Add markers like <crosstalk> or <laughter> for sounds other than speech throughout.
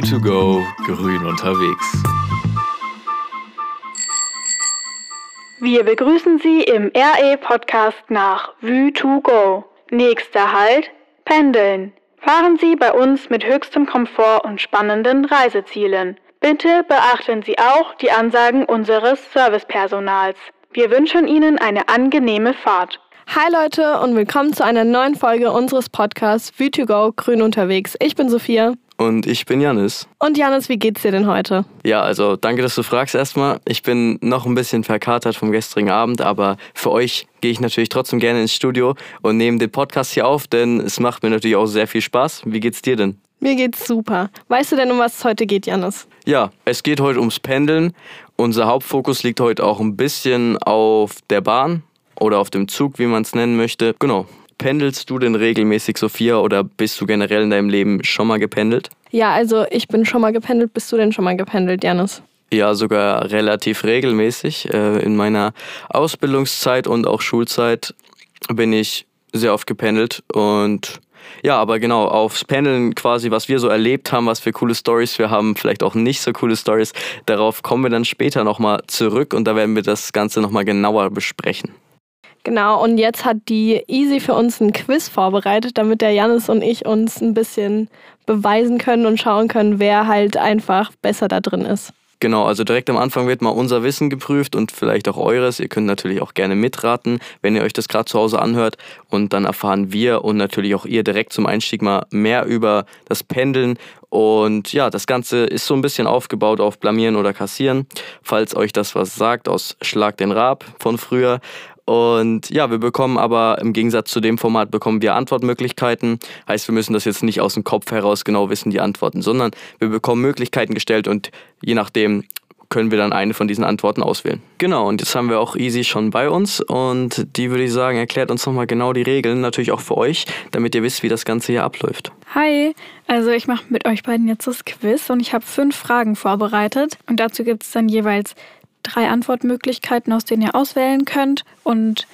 Vue2Go, grün unterwegs. Wir begrüßen Sie im RE-Podcast nach Vue2Go. Nächster Halt, Pendeln. Fahren Sie bei uns mit höchstem Komfort und spannenden Reisezielen. Bitte beachten Sie auch die Ansagen unseres Servicepersonals. Wir wünschen Ihnen eine angenehme Fahrt. Hi Leute und willkommen zu einer neuen Folge unseres Podcasts Vue2Go Grün unterwegs. Ich bin Sophia. Und ich bin Janis. Und Janis, wie geht's dir denn heute? Ja, also danke, dass du fragst erstmal. Ich bin noch ein bisschen verkatert vom gestrigen Abend, aber für euch gehe ich natürlich trotzdem gerne ins Studio und nehme den Podcast hier auf, denn es macht mir natürlich auch sehr viel Spaß. Wie geht's dir denn? Mir geht's super. Weißt du denn, um was es heute geht, Janis? Ja, es geht heute ums Pendeln. Unser Hauptfokus liegt heute auch ein bisschen auf der Bahn oder auf dem Zug, wie man es nennen möchte. Genau. Pendelst du denn regelmäßig, Sophia, oder bist du generell in deinem Leben schon mal gependelt? Ja, also ich bin schon mal gependelt. Bist du denn schon mal gependelt, Janis? Ja, sogar relativ regelmäßig. Äh, in meiner Ausbildungszeit und auch Schulzeit bin ich sehr oft gependelt und ja, aber genau, aufs Pendeln quasi, was wir so erlebt haben, was für coole Stories wir haben, vielleicht auch nicht so coole Stories, darauf kommen wir dann später nochmal zurück und da werden wir das Ganze nochmal genauer besprechen. Genau, und jetzt hat die Easy für uns ein Quiz vorbereitet, damit der Janis und ich uns ein bisschen beweisen können und schauen können, wer halt einfach besser da drin ist. Genau, also direkt am Anfang wird mal unser Wissen geprüft und vielleicht auch eures. Ihr könnt natürlich auch gerne mitraten, wenn ihr euch das gerade zu Hause anhört. Und dann erfahren wir und natürlich auch ihr direkt zum Einstieg mal mehr über das Pendeln. Und ja, das Ganze ist so ein bisschen aufgebaut auf Blamieren oder Kassieren. Falls euch das was sagt aus Schlag den Rab von früher. Und ja, wir bekommen aber im Gegensatz zu dem Format bekommen wir Antwortmöglichkeiten. Heißt, wir müssen das jetzt nicht aus dem Kopf heraus genau wissen, die Antworten, sondern wir bekommen Möglichkeiten gestellt und je nachdem können wir dann eine von diesen Antworten auswählen. Genau, und jetzt haben wir auch Easy schon bei uns und die würde ich sagen, erklärt uns nochmal genau die Regeln, natürlich auch für euch, damit ihr wisst, wie das Ganze hier abläuft. Hi, also ich mache mit euch beiden jetzt das Quiz und ich habe fünf Fragen vorbereitet und dazu gibt es dann jeweils drei Antwortmöglichkeiten, aus denen ihr auswählen könnt. Und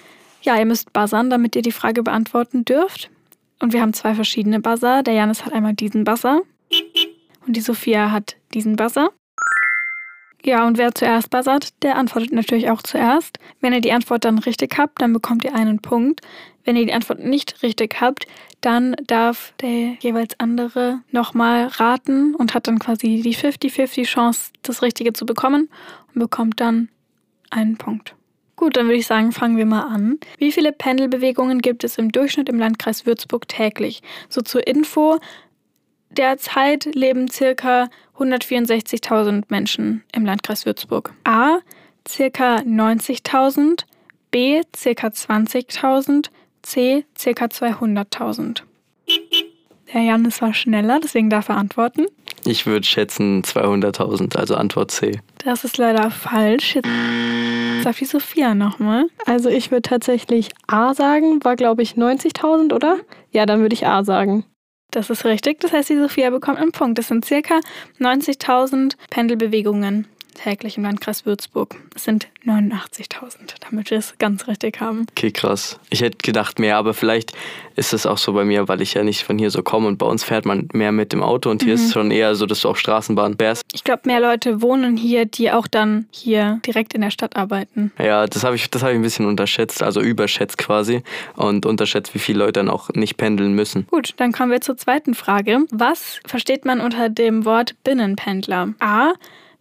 ja, ihr müsst buzzern, damit ihr die Frage beantworten dürft. Und wir haben zwei verschiedene Buzzer. Der Janis hat einmal diesen Buzzer und die Sophia hat diesen Buzzer. Ja, und wer zuerst buzzert, der antwortet natürlich auch zuerst. Wenn ihr die Antwort dann richtig habt, dann bekommt ihr einen Punkt. Wenn ihr die Antwort nicht richtig habt, dann darf der jeweils andere nochmal raten und hat dann quasi die 50-50 Chance, das Richtige zu bekommen und bekommt dann einen Punkt. Gut, dann würde ich sagen, fangen wir mal an. Wie viele Pendelbewegungen gibt es im Durchschnitt im Landkreis Würzburg täglich? So zur Info, derzeit leben circa 164.000 Menschen im Landkreis Würzburg. A, circa 90.000, B, circa 20.000, C, circa 200.000. Der Janis war schneller, deswegen darf er antworten. Ich würde schätzen 200.000, also Antwort C. Das ist leider falsch. Jetzt darf die Sophia nochmal. Also ich würde tatsächlich A sagen, war glaube ich 90.000, oder? Ja, dann würde ich A sagen. Das ist richtig. Das heißt, die Sophia bekommt einen Punkt. Das sind circa 90.000 Pendelbewegungen täglich im Landkreis Würzburg. Es sind 89.000, damit wir es ganz richtig haben. Okay, krass. Ich hätte gedacht mehr, aber vielleicht ist es auch so bei mir, weil ich ja nicht von hier so komme und bei uns fährt man mehr mit dem Auto und hier mhm. ist es schon eher so, dass du auch Straßenbahn fährst. Ich glaube, mehr Leute wohnen hier, die auch dann hier direkt in der Stadt arbeiten. Ja, das habe ich, hab ich ein bisschen unterschätzt, also überschätzt quasi und unterschätzt, wie viele Leute dann auch nicht pendeln müssen. Gut, dann kommen wir zur zweiten Frage. Was versteht man unter dem Wort Binnenpendler? A.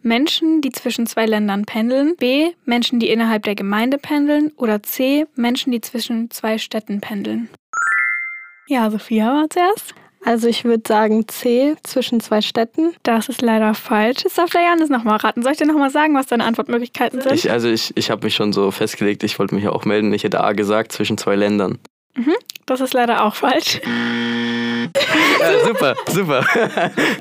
Menschen, die zwischen zwei Ländern pendeln, B. Menschen, die innerhalb der Gemeinde pendeln oder C. Menschen, die zwischen zwei Städten pendeln. Ja, Sophia war zuerst. Also ich würde sagen C, zwischen zwei Städten. Das ist leider falsch. Jetzt darf der Janis nochmal raten. Soll ich dir nochmal sagen, was deine Antwortmöglichkeiten sind? Ich, also ich, ich habe mich schon so festgelegt, ich wollte mich ja auch melden. Ich hätte A gesagt, zwischen zwei Ländern. Mhm, das ist leider auch falsch. Ja, super, super.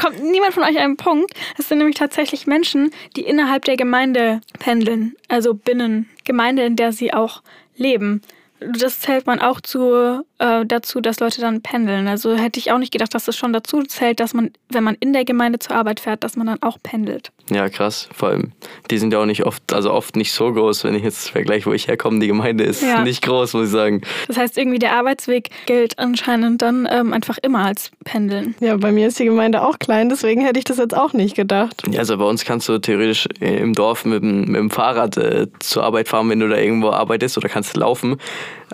Kommt niemand von euch einen Punkt? Es sind nämlich tatsächlich Menschen, die innerhalb der Gemeinde pendeln, also binnen Gemeinde, in der sie auch leben. Das zählt man auch zu, äh, dazu, dass Leute dann pendeln. Also hätte ich auch nicht gedacht, dass das schon dazu zählt, dass man, wenn man in der Gemeinde zur Arbeit fährt, dass man dann auch pendelt. Ja, krass. Vor allem, die sind ja auch nicht oft, also oft nicht so groß, wenn ich jetzt vergleiche, wo ich herkomme. Die Gemeinde ist Ja. nicht groß, muss ich sagen. Das heißt, irgendwie der Arbeitsweg gilt anscheinend dann ähm, einfach immer als Pendeln. Ja, bei mir ist die Gemeinde auch klein, deswegen hätte ich das jetzt auch nicht gedacht. Ja, also bei uns kannst du theoretisch äh, im Dorf mit dem, mit dem Fahrrad äh, zur Arbeit fahren, wenn du da irgendwo arbeitest oder kannst laufen.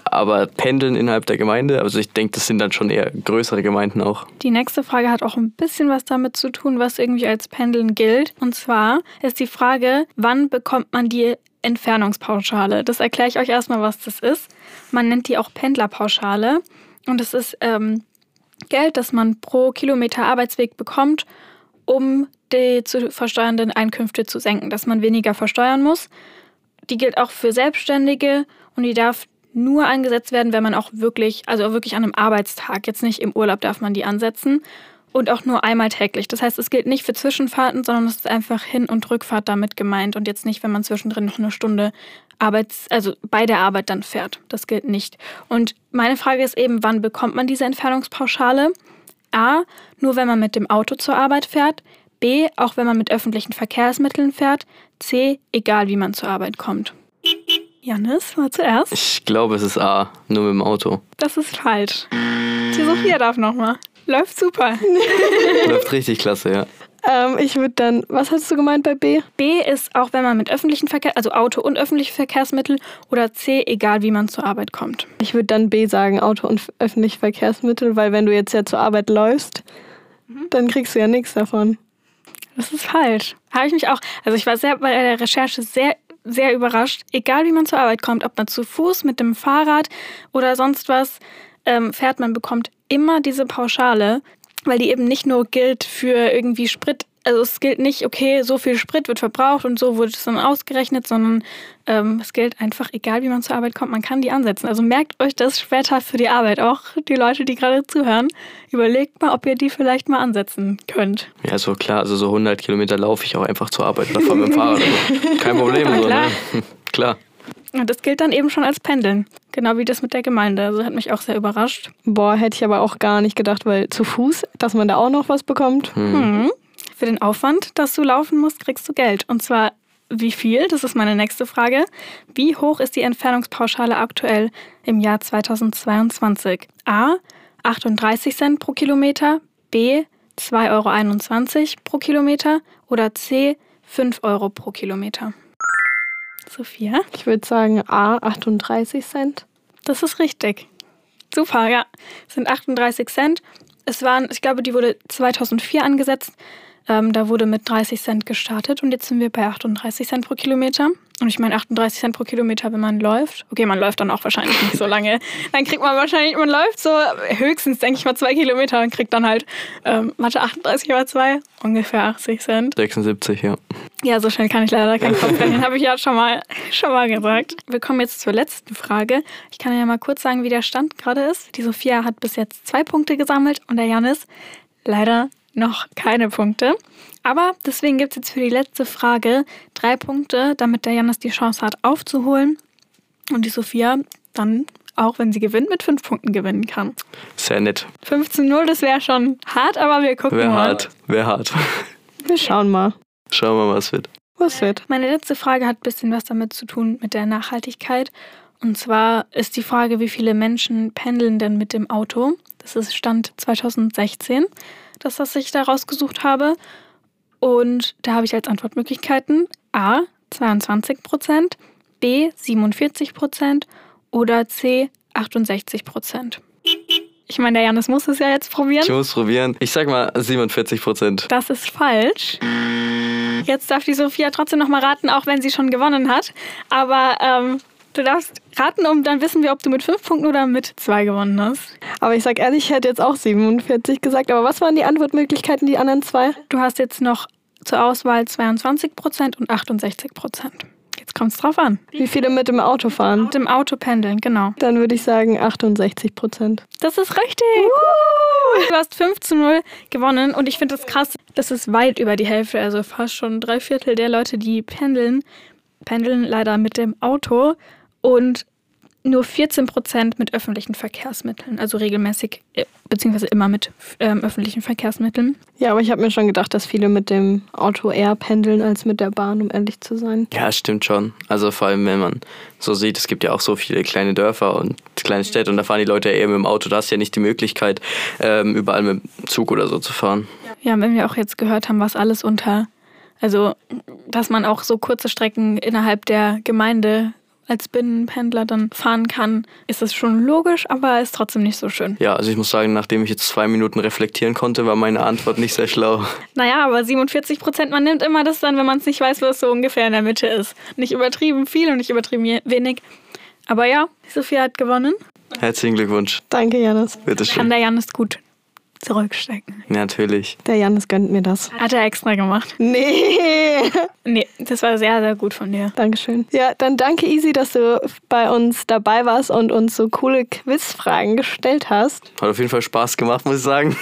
Aber pendeln innerhalb der Gemeinde, also ich denke, das sind dann schon eher größere Gemeinden auch. Die nächste Frage hat auch ein bisschen was damit zu tun, was irgendwie als Pendeln gilt. Und zwar ist die Frage, wann bekommt man die Entfernungspauschale? Das erkläre ich euch erstmal, was das ist. Man nennt die auch Pendlerpauschale. Und es ist ähm, Geld, das man pro Kilometer Arbeitsweg bekommt, um die zu versteuernden Einkünfte zu senken, dass man weniger versteuern muss. Die gilt auch für Selbstständige und die darf nur angesetzt werden, wenn man auch wirklich, also wirklich an einem Arbeitstag, jetzt nicht im Urlaub darf man die ansetzen und auch nur einmal täglich. Das heißt, es gilt nicht für Zwischenfahrten, sondern es ist einfach Hin- und Rückfahrt damit gemeint und jetzt nicht, wenn man zwischendrin noch eine Stunde Arbeits, also bei der Arbeit dann fährt. Das gilt nicht. Und meine Frage ist eben, wann bekommt man diese Entfernungspauschale? A, nur wenn man mit dem Auto zur Arbeit fährt. B, auch wenn man mit öffentlichen Verkehrsmitteln fährt. C, egal wie man zur Arbeit kommt. Janis, war zuerst. Ich glaube, es ist A, nur mit dem Auto. Das ist falsch. Die Sophia darf nochmal. Läuft super. <laughs> Läuft <laughs> richtig klasse, ja. Ähm, ich würde dann, was hast du gemeint bei B? B ist auch, wenn man mit öffentlichen Verkehr, also Auto und öffentliche Verkehrsmittel. Oder C, egal wie man zur Arbeit kommt. Ich würde dann B sagen, Auto und öffentliche Verkehrsmittel, weil wenn du jetzt ja zur Arbeit läufst, dann kriegst du ja nichts davon. Das ist falsch. Habe ich mich auch, also ich war sehr bei der Recherche sehr, sehr überrascht. Egal wie man zur Arbeit kommt, ob man zu Fuß, mit dem Fahrrad oder sonst was ähm, fährt, man bekommt immer diese Pauschale, weil die eben nicht nur gilt für irgendwie Sprit. Also es gilt nicht, okay, so viel Sprit wird verbraucht und so wurde es dann ausgerechnet, sondern ähm, es gilt einfach, egal wie man zur Arbeit kommt, man kann die ansetzen. Also merkt euch das später für die Arbeit, auch die Leute, die gerade zuhören. Überlegt mal, ob ihr die vielleicht mal ansetzen könnt. Ja, so klar, also so 100 Kilometer laufe ich auch einfach zur Arbeit oder fahre mit dem Fahrrad. <laughs> Kein Problem. Ja, so, klar. Ne? <laughs> klar. Und das gilt dann eben schon als Pendeln. Genau wie das mit der Gemeinde. Also hat mich auch sehr überrascht. Boah, hätte ich aber auch gar nicht gedacht, weil zu Fuß, dass man da auch noch was bekommt. Mhm. Für den Aufwand, dass du laufen musst, kriegst du Geld. Und zwar wie viel? Das ist meine nächste Frage. Wie hoch ist die Entfernungspauschale aktuell im Jahr 2022? A. 38 Cent pro Kilometer. B. 2,21 Euro pro Kilometer. Oder C. 5 Euro pro Kilometer. Sophia? Ich würde sagen A, 38 Cent. Das ist richtig. Super, ja. Es sind 38 Cent. Es waren, ich glaube, die wurde 2004 angesetzt. Ähm, da wurde mit 30 Cent gestartet und jetzt sind wir bei 38 Cent pro Kilometer. Und ich meine 38 Cent pro Kilometer, wenn man läuft. Okay, man läuft dann auch wahrscheinlich nicht so lange. <laughs> Dann kriegt man wahrscheinlich, man läuft so höchstens, denke ich mal, zwei Kilometer und kriegt dann halt, ähm, warte, 38 mal zwei, ungefähr 80 Cent. 76, ja. Ja, so schnell kann ich leider keinen Kopf rechnen, <laughs> habe ich ja schon mal, schon mal gesagt. Wir kommen jetzt zur letzten Frage. Ich kann ja mal kurz sagen, wie der Stand gerade ist. Die Sophia hat bis jetzt zwei Punkte gesammelt und der Janis leider noch keine Punkte. Aber deswegen gibt es jetzt für die letzte Frage drei Punkte, damit der Janis die Chance hat aufzuholen und die Sophia dann, auch wenn sie gewinnt, mit fünf Punkten gewinnen kann. Sehr nett. 15-0, das wäre schon hart, aber wir gucken Wäre mal. hart. Wäre hart. <laughs> Wir schauen mal, Schauen wir mal, was wird. was wird. Meine letzte Frage hat ein bisschen was damit zu tun mit der Nachhaltigkeit. Und zwar ist die Frage, wie viele Menschen pendeln denn mit dem Auto? Das ist Stand 2016, das, was ich da rausgesucht habe. Und da habe ich als Antwortmöglichkeiten A 22 Prozent, B 47 Prozent oder C 68 Prozent. Ich meine, der Janis muss es ja jetzt probieren. Ich muss probieren. Ich sag mal 47 Prozent. Das ist falsch. Jetzt darf die Sophia trotzdem noch mal raten, auch wenn sie schon gewonnen hat. Aber ähm, du darfst raten, um dann wissen wir, ob du mit fünf Punkten oder mit zwei gewonnen hast. Aber ich sag ehrlich, ich hätte jetzt auch 47 gesagt. Aber was waren die Antwortmöglichkeiten, die anderen zwei? Du hast jetzt noch zur Auswahl 22 Prozent und 68 Prozent. Jetzt kommt es drauf an. Wie viele mit dem Auto fahren? Mit dem Auto pendeln, genau. Dann würde ich sagen 68 Prozent. Das ist richtig. Du hast 5 zu 0 gewonnen und ich finde das krass. Das ist weit über die Hälfte, also fast schon drei Viertel der Leute, die pendeln, pendeln leider mit dem Auto. Und nur 14 Prozent mit öffentlichen Verkehrsmitteln, also regelmäßig äh, beziehungsweise immer mit ähm, öffentlichen Verkehrsmitteln. Ja, aber ich habe mir schon gedacht, dass viele mit dem Auto eher pendeln als mit der Bahn, um ehrlich zu sein. Ja, stimmt schon. Also vor allem, wenn man so sieht, es gibt ja auch so viele kleine Dörfer und kleine Städte und da fahren die Leute eher mit dem Auto. Da hast du ja nicht die Möglichkeit, ähm, überall mit dem Zug oder so zu fahren. Ja, wenn wir auch jetzt gehört haben, was alles unter, also dass man auch so kurze Strecken innerhalb der Gemeinde als Binnenpendler dann fahren kann, ist das schon logisch, aber ist trotzdem nicht so schön. Ja, also ich muss sagen, nachdem ich jetzt zwei Minuten reflektieren konnte, war meine Antwort nicht sehr schlau. Naja, aber 47 Prozent, man nimmt immer das dann, wenn man es nicht weiß, wo es so ungefähr in der Mitte ist. Nicht übertrieben viel und nicht übertrieben wenig. Aber ja, Sophia hat gewonnen. Herzlichen Glückwunsch. Danke, Janis. Bitte Kann der Janis gut zurückstecken. Natürlich. Der Janis gönnt mir das. Hat er extra gemacht. Nee. Nee, das war sehr, sehr gut von dir. Dankeschön. Ja, dann danke Easy, dass du bei uns dabei warst und uns so coole Quizfragen gestellt hast. Hat auf jeden Fall Spaß gemacht, muss ich sagen.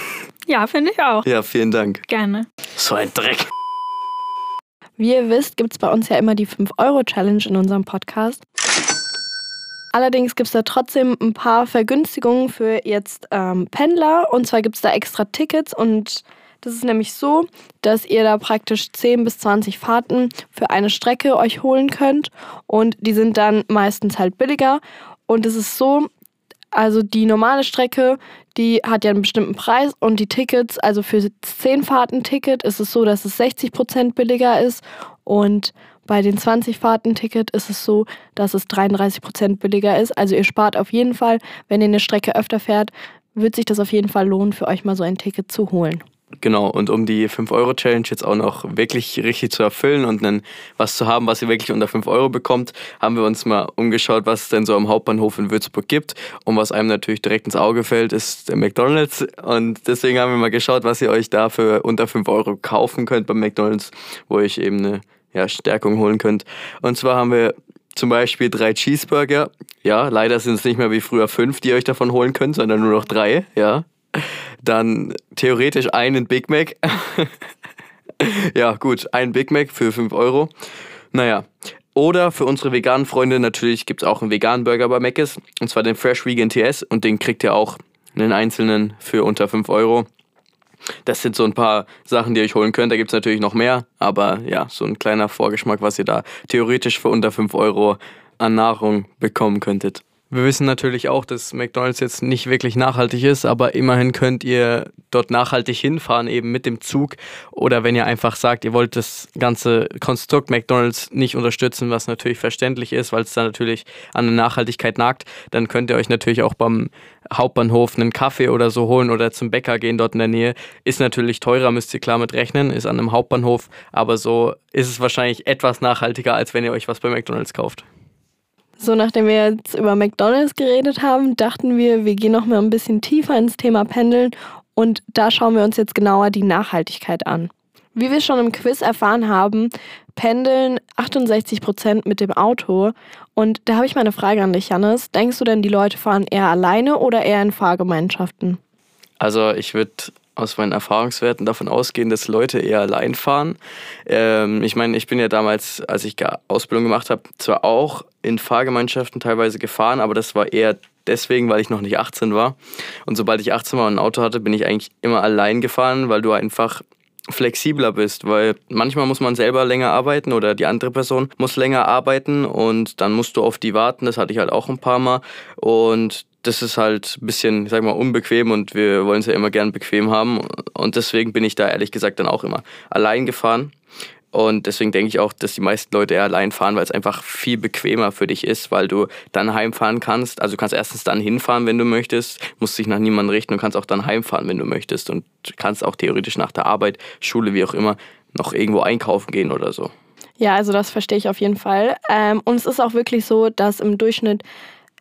Ja, finde ich auch. Ja, vielen Dank. Gerne. So ein Dreck. Wie ihr wisst, gibt es bei uns ja immer die 5-Euro-Challenge in unserem Podcast. Allerdings gibt es da trotzdem ein paar Vergünstigungen für jetzt ähm, Pendler. Und zwar gibt es da extra Tickets. Und das ist nämlich so, dass ihr da praktisch 10 bis 20 Fahrten für eine Strecke euch holen könnt. Und die sind dann meistens halt billiger. Und es ist so, also die normale Strecke, die hat ja einen bestimmten Preis und die Tickets, also für 10 Fahrten Ticket ist es so, dass es 60% billiger ist und bei den 20 Fahrten Ticket ist es so, dass es 33% billiger ist. Also ihr spart auf jeden Fall, wenn ihr eine Strecke öfter fährt, wird sich das auf jeden Fall lohnen, für euch mal so ein Ticket zu holen. Genau, und um die 5-Euro-Challenge jetzt auch noch wirklich richtig zu erfüllen und dann was zu haben, was ihr wirklich unter 5 Euro bekommt, haben wir uns mal umgeschaut, was es denn so am Hauptbahnhof in Würzburg gibt. Und was einem natürlich direkt ins Auge fällt, ist der McDonalds. Und deswegen haben wir mal geschaut, was ihr euch da für unter 5 Euro kaufen könnt beim McDonalds, wo euch eben eine ja, Stärkung holen könnt. Und zwar haben wir zum Beispiel drei Cheeseburger. Ja, leider sind es nicht mehr wie früher fünf, die ihr euch davon holen könnt, sondern nur noch drei. Ja. Dann theoretisch einen Big Mac. <laughs> ja, gut, ein Big Mac für 5 Euro. Naja. Oder für unsere veganen Freunde natürlich gibt es auch einen veganen Burger bei Mc's. Und zwar den Fresh Vegan TS. Und den kriegt ihr auch einen einzelnen für unter 5 Euro. Das sind so ein paar Sachen, die ihr euch holen könnt. Da gibt es natürlich noch mehr. Aber ja, so ein kleiner Vorgeschmack, was ihr da theoretisch für unter 5 Euro an Nahrung bekommen könntet. Wir wissen natürlich auch, dass McDonald's jetzt nicht wirklich nachhaltig ist, aber immerhin könnt ihr dort nachhaltig hinfahren, eben mit dem Zug. Oder wenn ihr einfach sagt, ihr wollt das ganze Konstrukt McDonald's nicht unterstützen, was natürlich verständlich ist, weil es da natürlich an der Nachhaltigkeit nagt, dann könnt ihr euch natürlich auch beim Hauptbahnhof einen Kaffee oder so holen oder zum Bäcker gehen dort in der Nähe. Ist natürlich teurer, müsst ihr klar mit rechnen, ist an einem Hauptbahnhof, aber so ist es wahrscheinlich etwas nachhaltiger, als wenn ihr euch was bei McDonald's kauft. So, nachdem wir jetzt über McDonalds geredet haben, dachten wir, wir gehen noch mal ein bisschen tiefer ins Thema Pendeln und da schauen wir uns jetzt genauer die Nachhaltigkeit an. Wie wir schon im Quiz erfahren haben, pendeln 68 Prozent mit dem Auto. Und da habe ich mal eine Frage an dich, Jannis. Denkst du denn, die Leute fahren eher alleine oder eher in Fahrgemeinschaften? Also ich würde aus meinen Erfahrungswerten davon ausgehen, dass Leute eher allein fahren. Ähm, ich meine, ich bin ja damals, als ich Ausbildung gemacht habe, zwar auch in Fahrgemeinschaften teilweise gefahren, aber das war eher deswegen, weil ich noch nicht 18 war. Und sobald ich 18 war und ein Auto hatte, bin ich eigentlich immer allein gefahren, weil du einfach flexibler bist, weil manchmal muss man selber länger arbeiten oder die andere Person muss länger arbeiten und dann musst du auf die warten. Das hatte ich halt auch ein paar Mal und das ist halt ein bisschen, sag mal, unbequem und wir wollen es ja immer gern bequem haben. Und deswegen bin ich da ehrlich gesagt dann auch immer allein gefahren. Und deswegen denke ich auch, dass die meisten Leute eher allein fahren, weil es einfach viel bequemer für dich ist, weil du dann heimfahren kannst. Also du kannst erstens dann hinfahren, wenn du möchtest, musst dich nach niemandem richten und kannst auch dann heimfahren, wenn du möchtest. Und kannst auch theoretisch nach der Arbeit, Schule, wie auch immer, noch irgendwo einkaufen gehen oder so. Ja, also das verstehe ich auf jeden Fall. Ähm, und es ist auch wirklich so, dass im Durchschnitt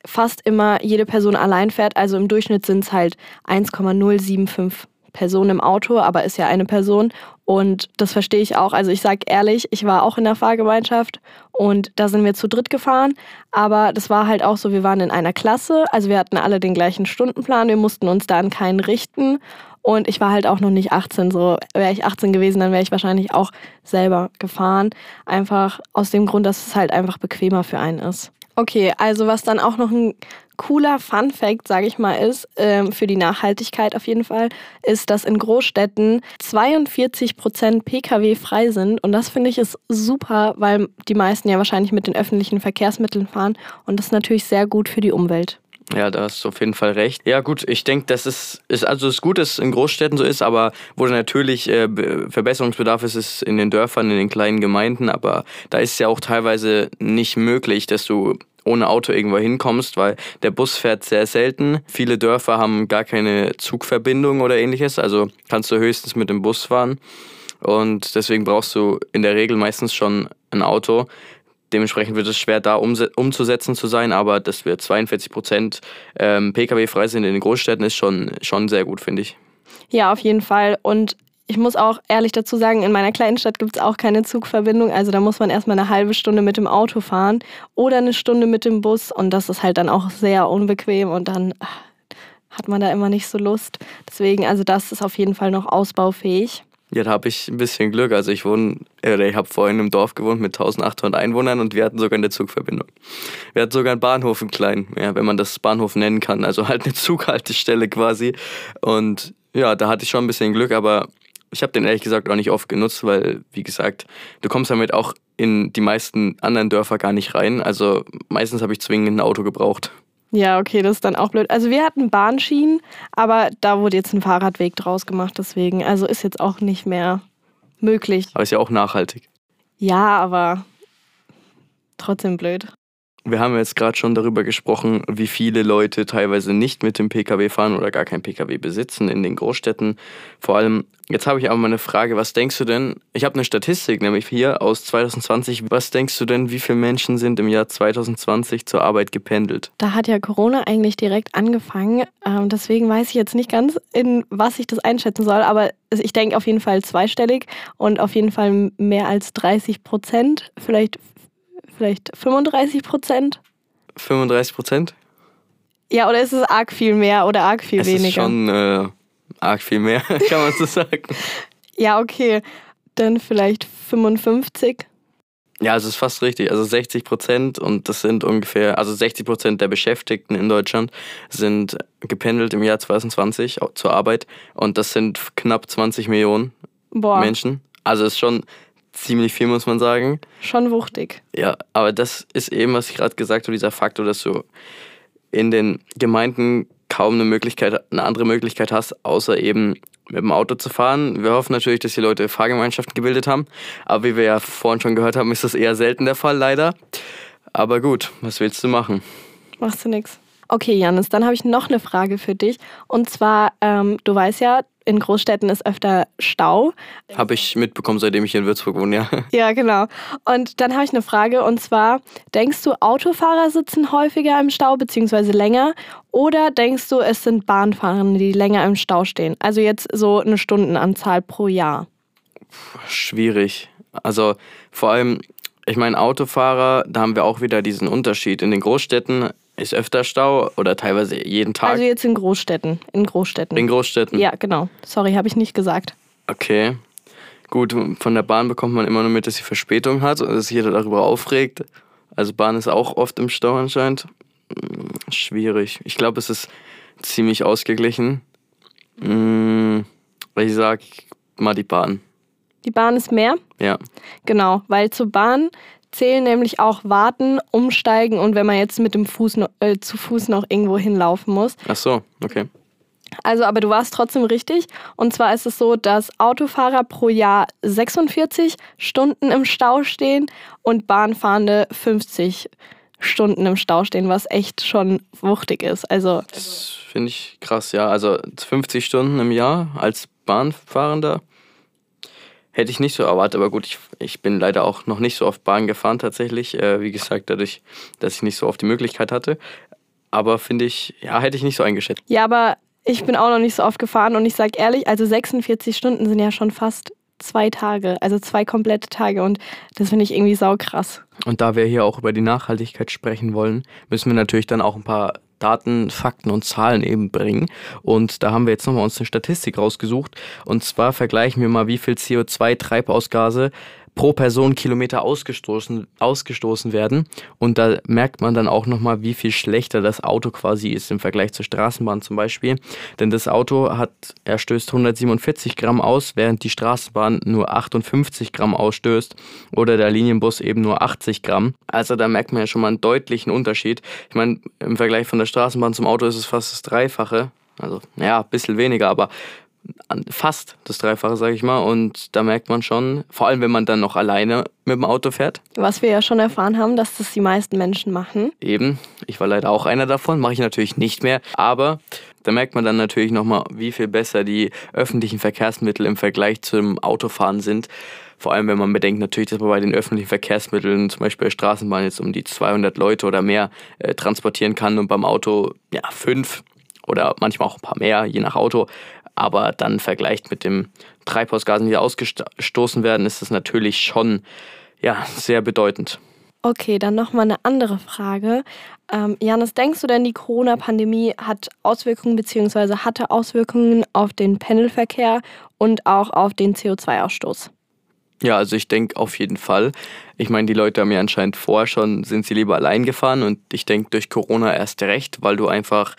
fast immer jede Person allein fährt. Also im Durchschnitt sind es halt 1,075 Personen im Auto, aber ist ja eine Person. Und das verstehe ich auch. Also ich sage ehrlich, ich war auch in der Fahrgemeinschaft und da sind wir zu dritt gefahren. Aber das war halt auch so, wir waren in einer Klasse. Also wir hatten alle den gleichen Stundenplan. Wir mussten uns da an keinen richten. Und ich war halt auch noch nicht 18. So wäre ich 18 gewesen, dann wäre ich wahrscheinlich auch selber gefahren. Einfach aus dem Grund, dass es halt einfach bequemer für einen ist. Okay, also was dann auch noch ein cooler Fun Fact, sage ich mal, ist, ähm, für die Nachhaltigkeit auf jeden Fall, ist, dass in Großstädten 42 Prozent Pkw frei sind. Und das finde ich ist super, weil die meisten ja wahrscheinlich mit den öffentlichen Verkehrsmitteln fahren. Und das ist natürlich sehr gut für die Umwelt. Ja, da hast du auf jeden Fall recht. Ja, gut, ich denke, das ist, ist also es gut, dass es in Großstädten so ist, aber wo natürlich äh, Verbesserungsbedarf ist, ist in den Dörfern, in den kleinen Gemeinden, aber da ist es ja auch teilweise nicht möglich, dass du ohne Auto irgendwo hinkommst, weil der Bus fährt sehr selten. Viele Dörfer haben gar keine Zugverbindung oder ähnliches, also kannst du höchstens mit dem Bus fahren. Und deswegen brauchst du in der Regel meistens schon ein Auto. Dementsprechend wird es schwer, da umzusetzen zu sein, aber dass wir 42 Prozent ähm, Pkw frei sind in den Großstädten, ist schon, schon sehr gut, finde ich. Ja, auf jeden Fall. Und ich muss auch ehrlich dazu sagen, in meiner kleinen Stadt gibt es auch keine Zugverbindung. Also da muss man erstmal eine halbe Stunde mit dem Auto fahren oder eine Stunde mit dem Bus. Und das ist halt dann auch sehr unbequem und dann ah, hat man da immer nicht so Lust. Deswegen, also das ist auf jeden Fall noch ausbaufähig. Ja, da habe ich ein bisschen Glück. Also ich wohne, äh, ich habe vorhin im Dorf gewohnt mit 1800 Einwohnern und wir hatten sogar eine Zugverbindung. Wir hatten sogar einen Bahnhof im Kleinen, ja, wenn man das Bahnhof nennen kann. Also halt eine <laughs> Zughaltestelle quasi. Und ja, da hatte ich schon ein bisschen Glück, aber ich habe den ehrlich gesagt auch nicht oft genutzt, weil, wie gesagt, du kommst damit auch in die meisten anderen Dörfer gar nicht rein. Also meistens habe ich zwingend ein Auto gebraucht. Ja, okay, das ist dann auch blöd. Also wir hatten Bahnschienen, aber da wurde jetzt ein Fahrradweg draus gemacht, deswegen. Also ist jetzt auch nicht mehr möglich. Aber ist ja auch nachhaltig. Ja, aber trotzdem blöd. Wir haben jetzt gerade schon darüber gesprochen, wie viele Leute teilweise nicht mit dem Pkw fahren oder gar kein Pkw besitzen in den Großstädten. Vor allem, jetzt habe ich aber mal eine Frage, was denkst du denn, ich habe eine Statistik nämlich hier aus 2020, was denkst du denn, wie viele Menschen sind im Jahr 2020 zur Arbeit gependelt? Da hat ja Corona eigentlich direkt angefangen, ähm, deswegen weiß ich jetzt nicht ganz, in was ich das einschätzen soll, aber ich denke auf jeden Fall zweistellig und auf jeden Fall mehr als 30 Prozent, vielleicht vielleicht 35 Prozent. 35 Prozent? Ja, oder ist es arg viel mehr oder arg viel es weniger? Ist schon äh, arg viel mehr, <laughs> kann man so sagen. ja, okay. Dann vielleicht 55. Ja, es ist fast richtig. Also 60 Prozent und das sind ungefähr, also 60 Prozent der Beschäftigten in Deutschland sind gependelt im Jahr 2020 zur Arbeit und das sind knapp 20 Millionen Boah. Menschen. Also es ist schon ziemlich viel, muss man sagen. Schon wuchtig. Ja, aber das ist eben, was ich gerade gesagt habe, dieser Faktor, dass du in den Gemeinden kaum eine Möglichkeit, eine andere Möglichkeit hast, außer eben mit dem Auto zu fahren. Wir hoffen natürlich, dass die Leute Fahrgemeinschaften gebildet haben, aber wie wir ja vorhin schon gehört haben, ist das eher selten der Fall, leider. Aber gut, was willst du machen? Machst du nichts. Okay, Janis, dann habe ich noch eine Frage für dich. Und zwar, ähm, du weißt ja, in Großstädten ist öfter Stau. Habe ich mitbekommen, seitdem ich hier in Würzburg wohne, ja. <laughs> Ja, genau. Und dann habe ich eine Frage und zwar, denkst du, Autofahrer sitzen häufiger im Stau bzw. länger oder denkst du, es sind Bahnfahrer, die länger im Stau stehen? Also jetzt so eine Stundenanzahl pro Jahr. Schwierig. Also vor allem, ich meine, Autofahrer, da haben wir auch wieder diesen Unterschied. In den Großstädten ist öfter Stau oder teilweise jeden Tag? Also jetzt in Großstädten. In Großstädten. In Großstädten? Ja, genau. Sorry, habe ich nicht gesagt. Okay. Gut, von der Bahn bekommt man immer nur mit, dass sie Verspätung hat und dass sich jeder darüber aufregt. Also Bahn ist auch oft im Stau anscheinend. Hm, schwierig. Ich glaube, es ist ziemlich ausgeglichen. Hm, ich sag mal die Bahn. Die Bahn ist mehr? Ja. Genau, weil zur Bahn zählen nämlich auch Warten, Umsteigen und wenn man jetzt mit dem Fuß äh, zu Fuß noch irgendwo hinlaufen muss. Ach so, okay. Also, aber du warst trotzdem richtig. Und zwar ist es so, dass Autofahrer pro Jahr 46 Stunden im Stau stehen und Bahnfahrende 50 Stunden im Stau stehen, was echt schon wuchtig ist. Also, das finde ich krass, ja. Also 50 Stunden im Jahr als Bahnfahrender Hätte ich nicht so erwartet, aber gut, ich, ich bin leider auch noch nicht so oft Bahn gefahren tatsächlich. Äh, wie gesagt, dadurch, dass ich nicht so oft die Möglichkeit hatte. Aber finde ich, ja, hätte ich nicht so eingeschätzt. Ja, aber ich bin auch noch nicht so oft gefahren und ich sage ehrlich, also 46 Stunden sind ja schon fast zwei Tage, also zwei komplette Tage und das finde ich irgendwie saukrass. Und da wir hier auch über die Nachhaltigkeit sprechen wollen, müssen wir natürlich dann auch ein paar Daten, Fakten und Zahlen eben bringen. Und da haben wir jetzt nochmal uns eine Statistik rausgesucht. Und zwar vergleichen wir mal, wie viel CO2-Treibhausgase pro Personenkilometer ausgestoßen, ausgestoßen werden. Und da merkt man dann auch nochmal, wie viel schlechter das Auto quasi ist im Vergleich zur Straßenbahn zum Beispiel. Denn das Auto hat, er stößt 147 Gramm aus, während die Straßenbahn nur 58 Gramm ausstößt oder der Linienbus eben nur 80 Gramm. Also da merkt man ja schon mal einen deutlichen Unterschied. Ich meine, im Vergleich von der Straßenbahn zum Auto ist es fast das Dreifache. Also, ja, ein bisschen weniger, aber fast das Dreifache, sage ich mal. Und da merkt man schon, vor allem wenn man dann noch alleine mit dem Auto fährt. Was wir ja schon erfahren haben, dass das die meisten Menschen machen. Eben, ich war leider auch einer davon, mache ich natürlich nicht mehr. Aber da merkt man dann natürlich nochmal, wie viel besser die öffentlichen Verkehrsmittel im Vergleich zum Autofahren sind. Vor allem, wenn man bedenkt natürlich, dass man bei den öffentlichen Verkehrsmitteln, zum Beispiel der Straßenbahn, jetzt um die 200 Leute oder mehr äh, transportieren kann und beim Auto ja fünf oder manchmal auch ein paar mehr, je nach Auto. Aber dann vergleicht mit den Treibhausgasen, die ausgestoßen werden, ist das natürlich schon ja, sehr bedeutend. Okay, dann nochmal eine andere Frage. Ähm, Janis, denkst du denn, die Corona-Pandemie hat Auswirkungen bzw. hatte Auswirkungen auf den Pendelverkehr und auch auf den CO2-Ausstoß? Ja, also ich denke auf jeden Fall. Ich meine, die Leute haben ja anscheinend vorher schon, sind sie lieber allein gefahren und ich denke durch Corona erst recht, weil du einfach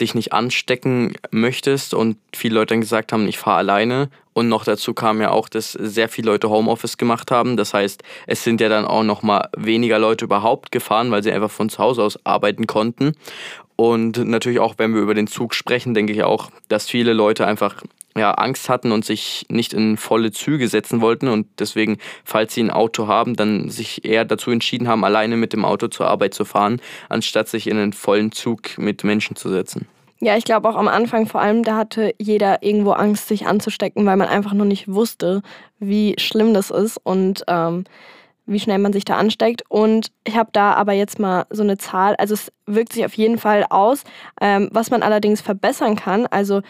dich nicht anstecken möchtest und viele Leute dann gesagt haben, ich fahre alleine. Und noch dazu kam ja auch, dass sehr viele Leute Homeoffice gemacht haben. Das heißt, es sind ja dann auch noch mal weniger Leute überhaupt gefahren, weil sie einfach von zu Hause aus arbeiten konnten. Und natürlich auch, wenn wir über den Zug sprechen, denke ich auch, dass viele Leute einfach ja, Angst hatten und sich nicht in volle Züge setzen wollten und deswegen, falls sie ein Auto haben, dann sich eher dazu entschieden haben, alleine mit dem Auto zur Arbeit zu fahren, anstatt sich in einen vollen Zug mit Menschen zu setzen. Ja, ich glaube auch am Anfang vor allem, da hatte jeder irgendwo Angst, sich anzustecken, weil man einfach noch nicht wusste, wie schlimm das ist und ähm, wie schnell man sich da ansteckt. Und ich habe da aber jetzt mal so eine Zahl. Also es wirkt sich auf jeden Fall aus. Ähm, was man allerdings verbessern kann, also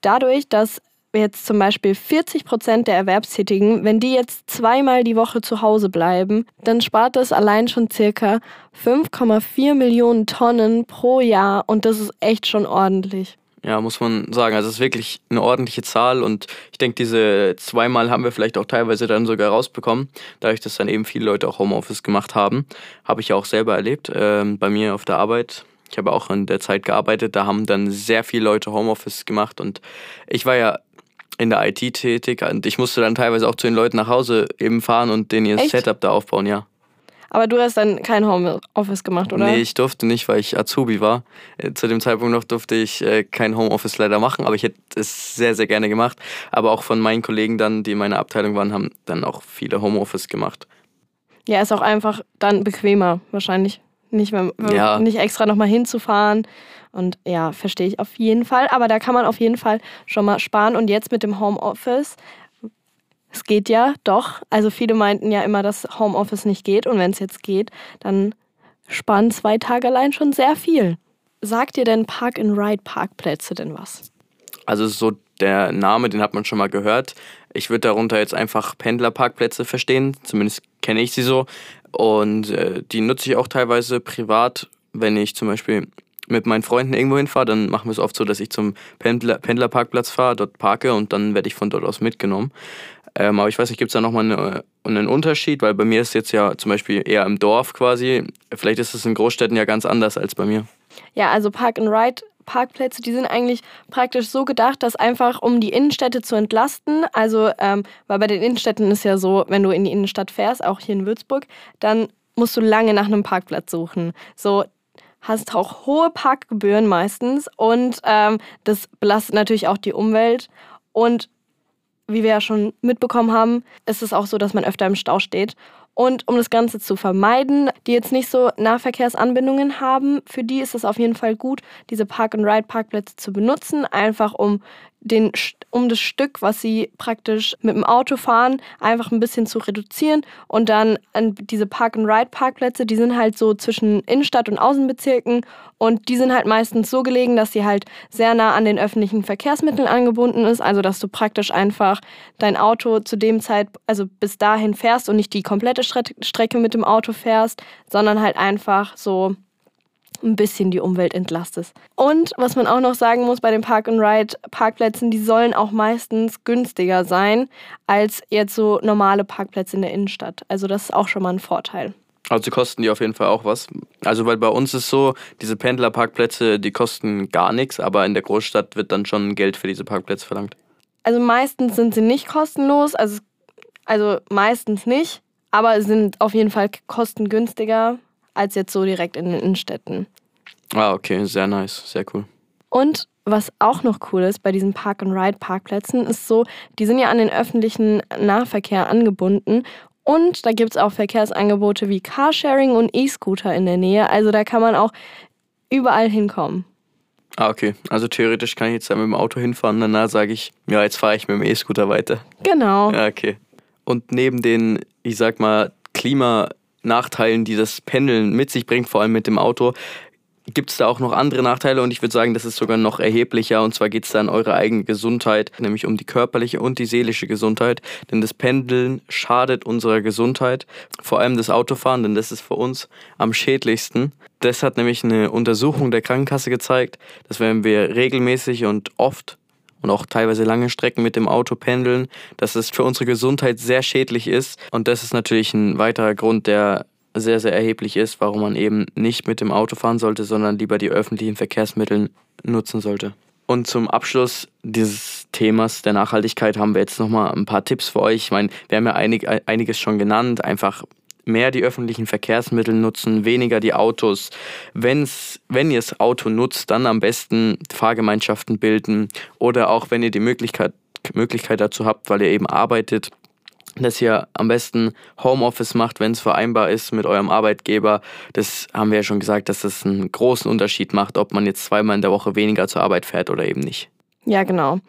dadurch, dass jetzt zum Beispiel 40 Prozent der Erwerbstätigen, wenn die jetzt zweimal die Woche zu Hause bleiben, dann spart das allein schon circa 5,4 Millionen Tonnen pro Jahr und das ist echt schon ordentlich. Ja, muss man sagen. Also es ist wirklich eine ordentliche Zahl und ich denke, diese zweimal haben wir vielleicht auch teilweise dann sogar rausbekommen, dadurch, dass dann eben viele Leute auch Homeoffice gemacht haben. Habe ich ja auch selber erlebt ähm, bei mir auf der Arbeit. Ich habe auch in der Zeit gearbeitet, da haben dann sehr viele Leute Homeoffice gemacht und ich war ja in der IT tätig und ich musste dann teilweise auch zu den Leuten nach Hause eben fahren und denen ihr Echt? Setup da aufbauen, ja. Aber du hast dann kein Homeoffice gemacht, oder? Nee, ich durfte nicht, weil ich Azubi war. Äh, zu dem Zeitpunkt noch durfte ich äh, kein Homeoffice leider machen, aber ich hätte es sehr, sehr gerne gemacht. Aber auch von meinen Kollegen dann, die in meiner Abteilung waren, haben dann auch viele Homeoffice gemacht. Ja, ist auch einfach dann bequemer, wahrscheinlich. Nicht, mehr, ja. nicht extra nochmal hinzufahren. Und ja, verstehe ich auf jeden Fall. Aber da kann man auf jeden Fall schon mal sparen. Und jetzt mit dem Homeoffice, es geht ja doch. Also viele meinten ja immer, dass Homeoffice nicht geht. Und wenn es jetzt geht, dann sparen zwei Tage allein schon sehr viel. Sagt dir denn Park-and-Ride-Parkplätze denn was? Also so der Name, den hat man schon mal gehört. Ich würde darunter jetzt einfach Pendlerparkplätze verstehen. Zumindest kenne ich sie so. Und äh, die nutze ich auch teilweise privat, wenn ich zum Beispiel mit meinen Freunden irgendwo hinfahre, dann machen wir es oft so, dass ich zum Pendler, Pendlerparkplatz fahre, dort parke und dann werde ich von dort aus mitgenommen. Ähm, aber ich weiß nicht, gibt es da nochmal eine, einen Unterschied? Weil bei mir ist jetzt ja zum Beispiel eher im Dorf quasi. Vielleicht ist es in Großstädten ja ganz anders als bei mir. Ja, also Park and Ride Parkplätze, die sind eigentlich praktisch so gedacht, dass einfach um die Innenstädte zu entlasten, also ähm, weil bei den Innenstädten ist ja so, wenn du in die Innenstadt fährst, auch hier in Würzburg, dann musst du lange nach einem Parkplatz suchen. So, hast auch hohe Parkgebühren meistens und ähm, das belastet natürlich auch die Umwelt. Und wie wir ja schon mitbekommen haben, ist es auch so, dass man öfter im Stau steht. Und um das Ganze zu vermeiden, die jetzt nicht so Nahverkehrsanbindungen haben, für die ist es auf jeden Fall gut, diese Park-and-Ride-Parkplätze zu benutzen, einfach um den, um das Stück, was sie praktisch mit dem Auto fahren, einfach ein bisschen zu reduzieren. Und dann diese Park-and-Ride-Parkplätze, die sind halt so zwischen Innenstadt und Außenbezirken und die sind halt meistens so gelegen, dass sie halt sehr nah an den öffentlichen Verkehrsmitteln angebunden ist. Also dass du praktisch einfach dein Auto zu dem Zeit, also bis dahin fährst und nicht die komplette Strecke mit dem Auto fährst, sondern halt einfach so ein bisschen die Umwelt entlastest. Und was man auch noch sagen muss bei den Park-and-Ride-Parkplätzen, die sollen auch meistens günstiger sein als jetzt so normale Parkplätze in der Innenstadt. Also das ist auch schon mal ein Vorteil. Also kosten die auf jeden Fall auch was. Also weil bei uns ist so, diese Pendlerparkplätze, die kosten gar nichts, aber in der Großstadt wird dann schon Geld für diese Parkplätze verlangt. Also meistens sind sie nicht kostenlos, also, also meistens nicht, aber sind auf jeden Fall kostengünstiger als jetzt so direkt in den Innenstädten. Ah, okay, sehr nice, sehr cool. Und was auch noch cool ist bei diesen Park-and-Ride-Parkplätzen, ist so, die sind ja an den öffentlichen Nahverkehr angebunden und da gibt es auch Verkehrsangebote wie Carsharing und E-Scooter in der Nähe. Also da kann man auch überall hinkommen. Ah, okay. Also theoretisch kann ich jetzt mit dem Auto hinfahren und danach sage ich, ja, jetzt fahre ich mit dem E-Scooter weiter. Genau. Ja, okay. Und neben den, ich sag mal, Klimanachteilen, die das Pendeln mit sich bringt, vor allem mit dem Auto, gibt es da auch noch andere Nachteile? Und ich würde sagen, das ist sogar noch erheblicher. Und zwar geht es da um eure eigene Gesundheit, nämlich um die körperliche und die seelische Gesundheit, denn das Pendeln schadet unserer Gesundheit, vor allem das Autofahren, denn das ist für uns am schädlichsten. Das hat nämlich eine Untersuchung der Krankenkasse gezeigt, dass wenn wir regelmäßig und oft und auch teilweise lange Strecken mit dem Auto pendeln, dass es für unsere Gesundheit sehr schädlich ist. Und das ist natürlich ein weiterer Grund, der sehr, sehr erheblich ist, warum man eben nicht mit dem Auto fahren sollte, sondern lieber die öffentlichen Verkehrsmittel nutzen sollte. Und zum Abschluss dieses Themas der Nachhaltigkeit haben wir jetzt nochmal ein paar Tipps für euch. Ich meine, wir haben ja einig, einiges schon genannt. Einfach mehr die öffentlichen Verkehrsmittel nutzen, weniger die Autos. Wenn's, wenn ihr das Auto nutzt, dann am besten Fahrgemeinschaften bilden oder auch wenn ihr die Möglichkeit, Möglichkeit dazu habt, weil ihr eben arbeitet, dass ihr am besten Homeoffice macht, wenn es vereinbar ist mit eurem Arbeitgeber. Das haben wir ja schon gesagt, dass das einen großen Unterschied macht, ob man jetzt zweimal in der Woche weniger zur Arbeit fährt oder eben nicht. Ja, genau.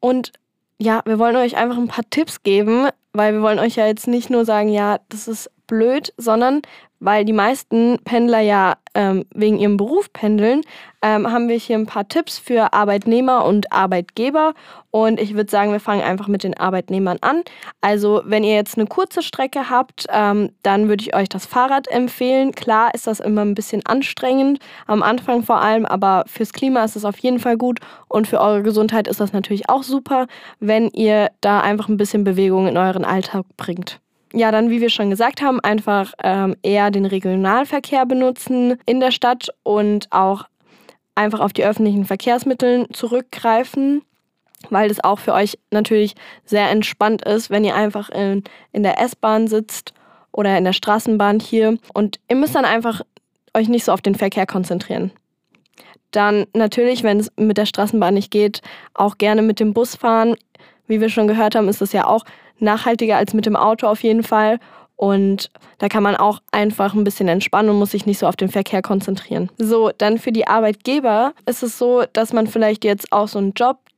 Und ja, wir wollen euch einfach ein paar Tipps geben, weil wir wollen euch ja jetzt nicht nur sagen, ja, das ist blöd, sondern weil die meisten Pendler ja ähm, wegen ihrem Beruf pendeln, ähm, haben wir hier ein paar Tipps für Arbeitnehmer und Arbeitgeber. Und ich würde sagen, wir fangen einfach mit den Arbeitnehmern an. Also wenn ihr jetzt eine kurze Strecke habt, ähm, dann würde ich euch das Fahrrad empfehlen. Klar ist das immer ein bisschen anstrengend, am Anfang vor allem, aber fürs Klima ist es auf jeden Fall gut. Und für eure Gesundheit ist das natürlich auch super, wenn ihr da einfach ein bisschen Bewegung in euren Alltag bringt ja, dann, wie wir schon gesagt haben, einfach ähm, eher den Regionalverkehr benutzen in der Stadt und auch einfach auf die öffentlichen Verkehrsmittel zurückgreifen, weil das auch für euch natürlich sehr entspannt ist, wenn ihr einfach in, in der S-Bahn sitzt oder in der Straßenbahn hier und ihr müsst dann einfach euch nicht so auf den Verkehr konzentrieren. Dann natürlich, wenn es mit der Straßenbahn nicht geht, auch gerne mit dem Bus fahren. Wie wir schon gehört haben, ist das ja auch nachhaltiger als mit dem Auto auf jeden Fall. Und da kann man auch einfach ein bisschen entspannen und muss sich nicht so auf den Verkehr konzentrieren. So, dann für die Arbeitgeber ist es so, dass man vielleicht jetzt auch so ein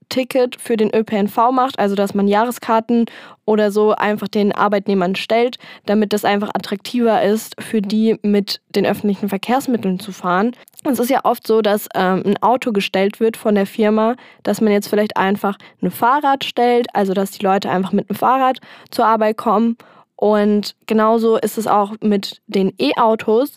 Jobticket für den ÖPNV macht, also dass man Jahreskarten oder so einfach den Arbeitnehmern stellt, damit das einfach attraktiver ist für die mit den öffentlichen Verkehrsmitteln zu fahren. Es ist ja oft so, dass ähm, ein Auto gestellt wird von der Firma, dass man jetzt vielleicht einfach ein Fahrrad stellt, also dass die Leute einfach mit einem Fahrrad zur Arbeit kommen und genauso ist es auch mit den E-Autos.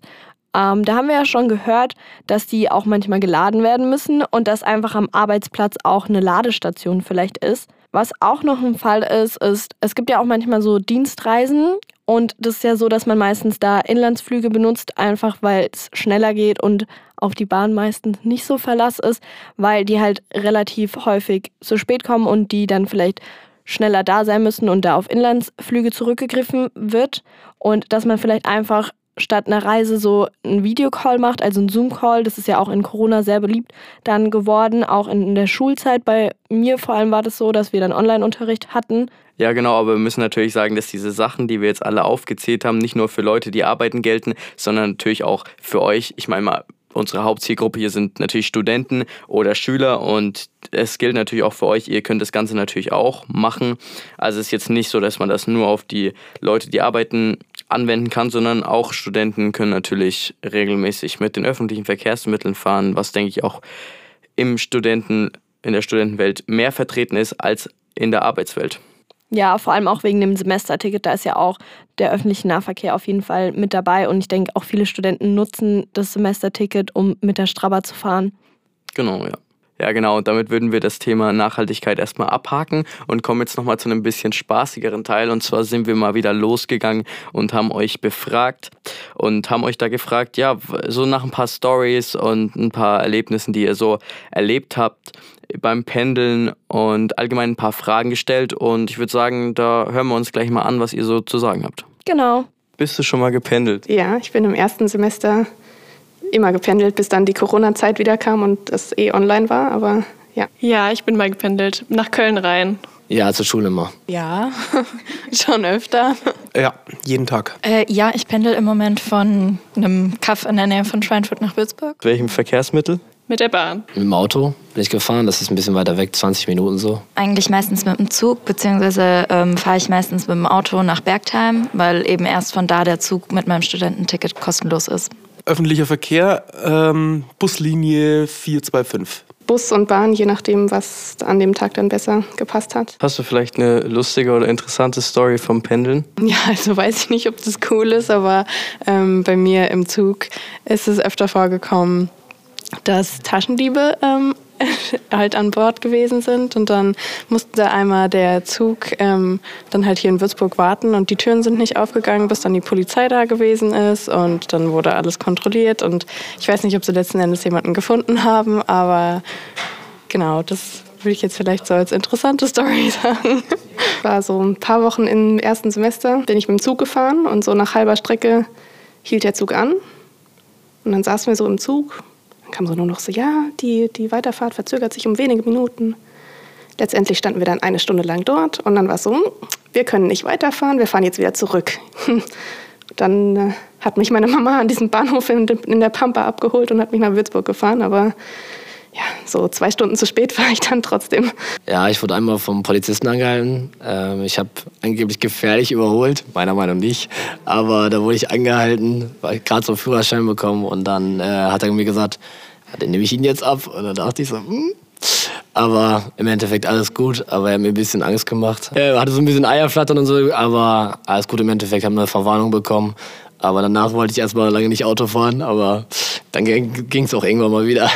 Ähm, da haben wir ja schon gehört, dass die auch manchmal geladen werden müssen und dass einfach am Arbeitsplatz auch eine Ladestation vielleicht ist. Was auch noch ein Fall ist, ist, es gibt ja auch manchmal so Dienstreisen und das ist ja so, dass man meistens da Inlandsflüge benutzt, einfach weil es schneller geht und auf die Bahn meistens nicht so Verlass ist, weil die halt relativ häufig zu spät kommen und die dann vielleicht schneller da sein müssen und da auf Inlandsflüge zurückgegriffen wird und dass man vielleicht einfach statt einer Reise so einen Videocall macht, also einen Zoom-Call. Das ist ja auch in Corona sehr beliebt dann geworden, auch in der Schulzeit. Bei mir vor allem war das so, dass wir dann Online-Unterricht hatten. Ja, genau, aber wir müssen natürlich sagen, dass diese Sachen, die wir jetzt alle aufgezählt haben, nicht nur für Leute, die arbeiten, gelten, sondern natürlich auch für euch. Ich meine mal, unsere Hauptzielgruppe hier sind natürlich Studenten oder Schüler und es gilt natürlich auch für euch, ihr könnt das Ganze natürlich auch machen. Also es ist jetzt nicht so, dass man das nur auf die Leute, die arbeiten, anwenden kann, sondern auch Studenten können natürlich regelmäßig mit den öffentlichen Verkehrsmitteln fahren, was denke ich auch im Studenten, in der Studentenwelt mehr vertreten ist als in der Arbeitswelt. Ja, vor allem auch wegen dem Semesterticket. Da ist ja auch der öffentliche Nahverkehr auf jeden Fall mit dabei. Und ich denke, auch viele Studenten nutzen das Semesterticket, um mit der Strabber zu fahren. Genau, ja. Ja, genau. Und damit würden wir das Thema Nachhaltigkeit erstmal abhaken und kommen jetzt nochmal zu einem bisschen spaßigeren Teil. Und zwar sind wir mal wieder losgegangen und haben euch befragt und haben euch da gefragt, ja, so nach ein paar Stories und ein paar Erlebnissen, die ihr so erlebt habt beim Pendeln und allgemein ein paar Fragen gestellt. Und ich würde sagen, da hören wir uns gleich mal an, was ihr so zu sagen habt. Genau. Bist du schon mal gependelt? Ja, ich bin im ersten Semester immer gependelt, bis dann die Corona-Zeit wieder kam und es eh online war, aber ja. Ja, ich bin mal gependelt, nach Köln rein. Ja, zur Schule immer. Ja, <laughs> schon öfter. Ja, jeden Tag. Äh, ja, ich pendel im Moment von einem Kaff in der Nähe von Schweinfurt nach Würzburg. Welchem Verkehrsmittel? Mit der Bahn. Mit dem Auto bin ich gefahren, das ist ein bisschen weiter weg, 20 Minuten so. Eigentlich meistens mit dem Zug, beziehungsweise ähm, fahre ich meistens mit dem Auto nach Bergheim, weil eben erst von da der Zug mit meinem Studententicket kostenlos ist. Öffentlicher Verkehr, ähm, Buslinie 425. Bus und Bahn, je nachdem, was an dem Tag dann besser gepasst hat. Hast du vielleicht eine lustige oder interessante Story vom Pendeln? <laughs> Ja, also weiß ich nicht, ob das cool ist, aber ähm, bei mir im Zug ist es öfter vorgekommen, dass Taschendiebe ähm, <laughs> halt an Bord gewesen sind. Und dann musste da einmal der Zug ähm, dann halt hier in Würzburg warten und die Türen sind nicht aufgegangen, bis dann die Polizei da gewesen ist. Und dann wurde alles kontrolliert. Und ich weiß nicht, ob sie letzten Endes jemanden gefunden <laughs> haben, aber genau, das würde ich jetzt vielleicht so als interessante <laughs> Story sagen. War so ein paar Wochen im ersten Semester, bin ich mit dem Zug gefahren und so nach halber Strecke hielt der Zug an. Und dann saßen wir so im Zug kam so nur noch so, ja, die, die Weiterfahrt verzögert sich um wenige Minuten. Letztendlich standen wir dann eine Stunde lang dort und dann war es so, wir können nicht weiterfahren, wir fahren jetzt wieder zurück. <laughs> Dann äh, hat mich meine Mama an diesem Bahnhof in, in der Pampa abgeholt und hat mich nach Würzburg gefahren, aber ja, so zwei Stunden zu spät <laughs> war ich dann trotzdem. Ja, ich wurde einmal vom Polizisten angehalten. Ähm, ich habe angeblich gefährlich überholt, meiner Meinung nach nicht. Aber da wurde ich angehalten, weil ich gerade so einen Führerschein bekommen und dann äh, hat er mir gesagt, ja, den nehme ich ihn jetzt ab. Und dann dachte ich so, hm. Aber im Endeffekt alles gut, aber er hat mir ein bisschen Angst gemacht. Er hatte so ein bisschen Eierflattern und so, aber alles gut im Endeffekt, haben eine Verwarnung bekommen. Aber danach wollte ich erstmal lange nicht Auto fahren, aber dann ging es auch irgendwann mal wieder.